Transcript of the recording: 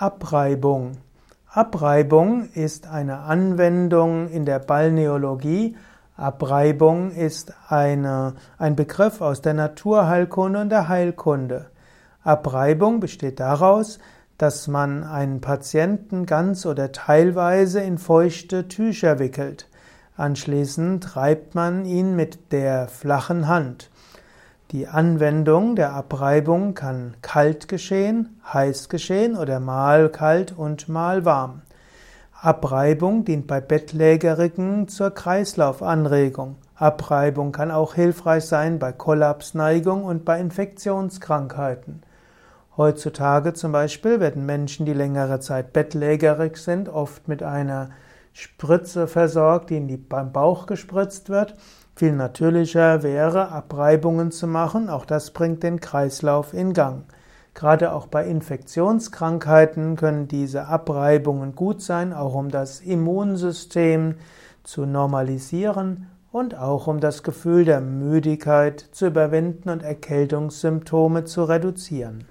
Abreibung. Abreibung ist eine Anwendung in der Balneologie. Abreibung ist eine, ein Begriff aus der Naturheilkunde und der Heilkunde. Abreibung besteht daraus, dass man einen Patienten ganz oder teilweise in feuchte Tücher wickelt. Anschließend reibt man ihn mit der flachen Hand. Die Anwendung der Abreibung kann kalt geschehen, heiß geschehen oder mal kalt und mal warm. Abreibung dient bei Bettlägerigen zur Kreislaufanregung. Abreibung kann auch hilfreich sein bei Kollapsneigung und bei Infektionskrankheiten. Heutzutage zum Beispiel werden Menschen, die längere Zeit bettlägerig sind, oft mit einer Spritze versorgt, die in die, beim Bauch gespritzt wird. Viel natürlicher wäre, Abreibungen zu machen. Auch das bringt den Kreislauf in Gang. Gerade auch bei Infektionskrankheiten können diese Abreibungen gut sein, auch um das Immunsystem zu normalisieren und auch um das Gefühl der Müdigkeit zu überwinden und Erkältungssymptome zu reduzieren.